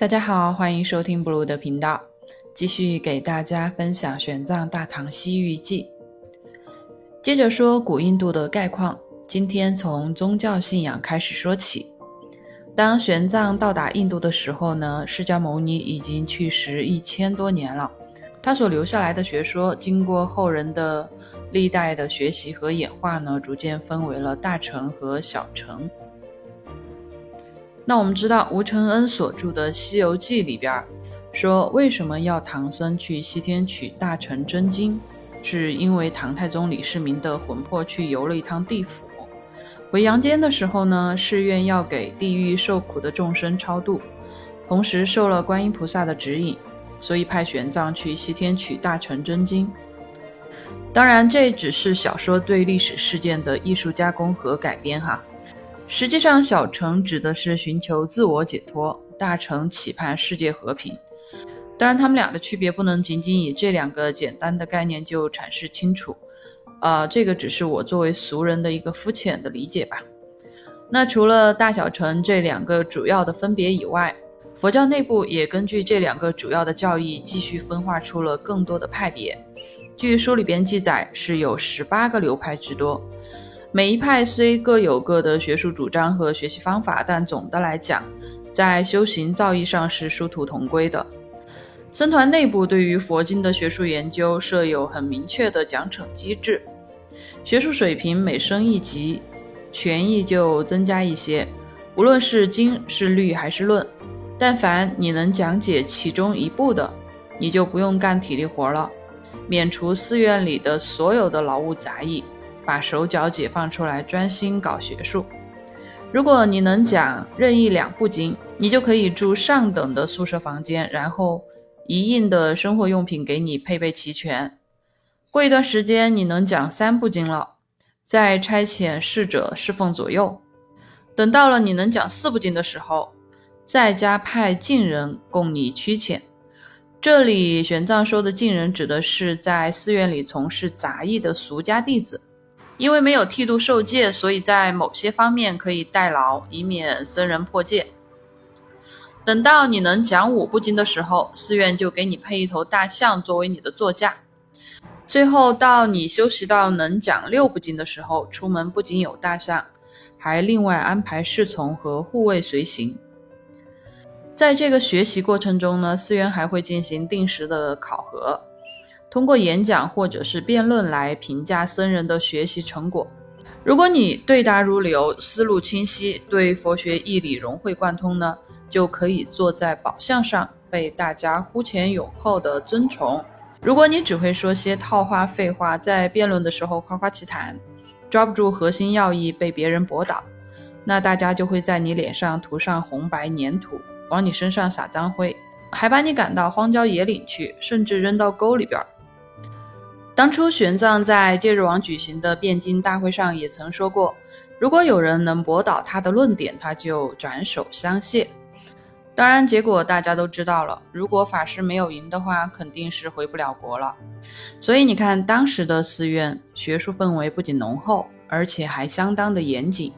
大家好，欢迎收听布鲁的频道，继续给大家分享《玄奘大唐西域记》。接着说古印度的概况，今天从宗教信仰开始说起。当玄奘到达印度的时候呢，释迦牟尼已经去世一千多年了，他所留下来的学说，经过后人的历代的学习和演化呢，逐渐分为了大乘和小乘。那我们知道吴承恩所著的《西游记》里边说，为什么要唐僧去西天取大乘真经？是因为唐太宗李世民的魂魄去游了一趟地府，回阳间的时候呢，誓愿要给地狱受苦的众生超度，同时受了观音菩萨的指引，所以派玄奘去西天取大乘真经。当然，这只是小说对历史事件的艺术加工和改编哈。实际上，小乘指的是寻求自我解脱，大乘期盼世界和平。当然，他们俩的区别不能仅仅以这两个简单的概念就阐释清楚。呃，这个只是我作为俗人的一个肤浅的理解吧。那除了大小乘这两个主要的分别以外，佛教内部也根据这两个主要的教义继续分化出了更多的派别。据书里边记载，是有十八个流派之多。每一派虽各有各的学术主张和学习方法，但总的来讲，在修行造诣上是殊途同归的。僧团内部对于佛经的学术研究设有很明确的奖惩机制，学术水平每升一级，权益就增加一些。无论是经是律还是论，但凡你能讲解其中一部的，你就不用干体力活了，免除寺院里的所有的劳务杂役。把手脚解放出来，专心搞学术。如果你能讲任意两部经，你就可以住上等的宿舍房间，然后一应的生活用品给你配备齐全。过一段时间，你能讲三部经了，再差遣侍者侍奉左右。等到了你能讲四部经的时候，再加派近人供你驱遣。这里玄奘说的近人，指的是在寺院里从事杂役的俗家弟子。因为没有剃度受戒，所以在某些方面可以代劳，以免僧人破戒。等到你能讲五部经的时候，寺院就给你配一头大象作为你的座驾。最后到你修习到能讲六部经的时候，出门不仅有大象，还另外安排侍从和护卫随行。在这个学习过程中呢，寺院还会进行定时的考核。通过演讲或者是辩论来评价僧人的学习成果。如果你对答如流，思路清晰，对佛学义理融会贯通呢，就可以坐在宝相上，被大家呼前涌后的尊崇。如果你只会说些套话废话，在辩论的时候夸夸其谈，抓不住核心要义，被别人驳倒，那大家就会在你脸上涂上红白粘土，往你身上撒脏灰，还把你赶到荒郊野岭去，甚至扔到沟里边。当初玄奘在戒日王举行的辩经大会上也曾说过，如果有人能驳倒他的论点，他就斩首相谢。当然，结果大家都知道了。如果法师没有赢的话，肯定是回不了国了。所以你看，当时的寺院学术氛围不仅浓厚，而且还相当的严谨，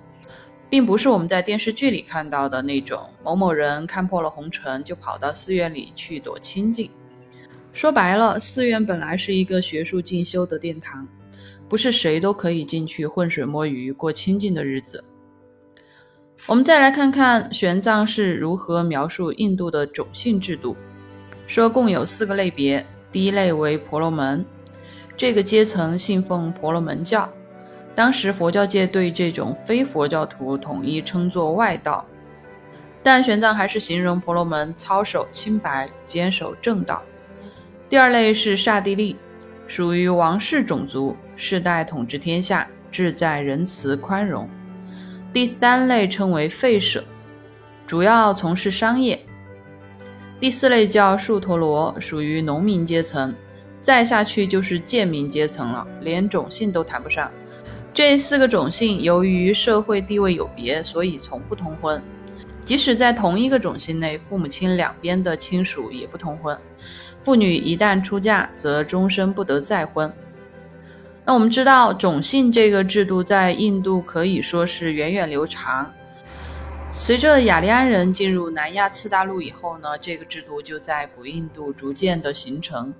并不是我们在电视剧里看到的那种某某人看破了红尘就跑到寺院里去躲清静。说白了，寺院本来是一个学术进修的殿堂，不是谁都可以进去浑水摸鱼过清静的日子。我们再来看看玄奘是如何描述印度的种姓制度，说共有四个类别，第一类为婆罗门，这个阶层信奉婆罗门教，当时佛教界对这种非佛教徒统一称作外道，但玄奘还是形容婆罗门操守清白，坚守正道。第二类是刹帝利，属于王室种族，世代统治天下，志在仁慈宽容。第三类称为吠舍，主要从事商业。第四类叫树陀罗，属于农民阶层，再下去就是贱民阶层了，连种姓都谈不上。这四个种姓由于社会地位有别，所以从不通婚。即使在同一个种姓内，父母亲两边的亲属也不通婚。妇女一旦出嫁，则终身不得再婚。那我们知道，种姓这个制度在印度可以说是源远流长。随着雅利安人进入南亚次大陆以后呢，这个制度就在古印度逐渐的形成，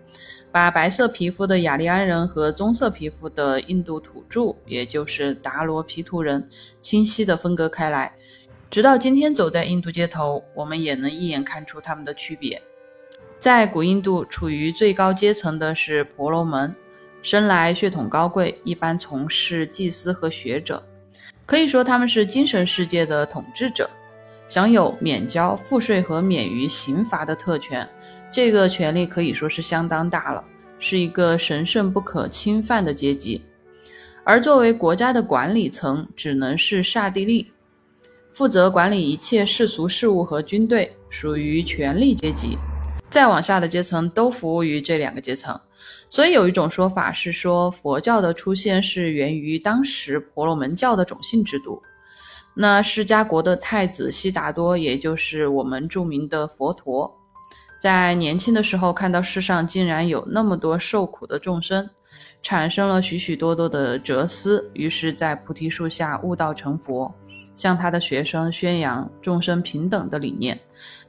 把白色皮肤的雅利安人和棕色皮肤的印度土著，也就是达罗毗荼人，清晰的分割开来。直到今天，走在印度街头，我们也能一眼看出他们的区别。在古印度，处于最高阶层的是婆罗门，生来血统高贵，一般从事祭司和学者。可以说他们是精神世界的统治者，享有免交赋税和免于刑罚的特权。这个权利可以说是相当大了，是一个神圣不可侵犯的阶级。而作为国家的管理层，只能是刹帝利，负责管理一切世俗事务和军队，属于权力阶级。再往下的阶层都服务于这两个阶层。所以有一种说法是说，佛教的出现是源于当时婆罗门教的种姓制度。那释迦国的太子悉达多，也就是我们著名的佛陀，在年轻的时候看到世上竟然有那么多受苦的众生，产生了许许多多的哲思，于是，在菩提树下悟道成佛，向他的学生宣扬众生平等的理念，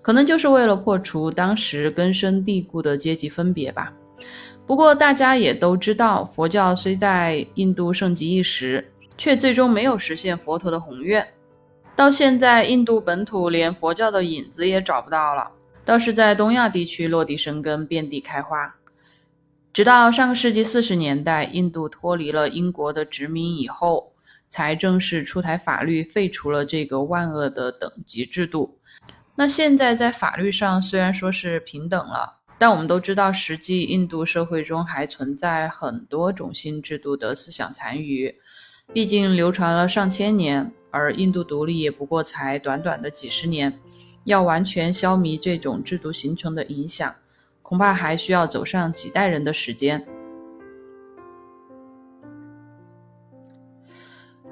可能就是为了破除当时根深蒂固的阶级分别吧。不过，大家也都知道，佛教虽在印度盛极一时，却最终没有实现佛陀的宏愿。到现在，印度本土连佛教的影子也找不到了，倒是在东亚地区落地生根，遍地开花。直到上个世纪四十年代，印度脱离了英国的殖民以后，才正式出台法律，废除了这个万恶的等级制度。那现在在法律上虽然说是平等了。但我们都知道，实际印度社会中还存在很多种姓制度的思想残余，毕竟流传了上千年，而印度独立也不过才短短的几十年，要完全消弭这种制度形成的影响，恐怕还需要走上几代人的时间。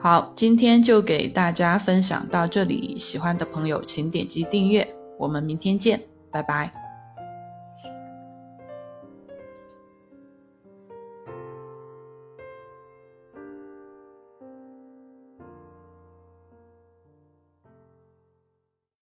好，今天就给大家分享到这里，喜欢的朋友请点击订阅，我们明天见，拜拜。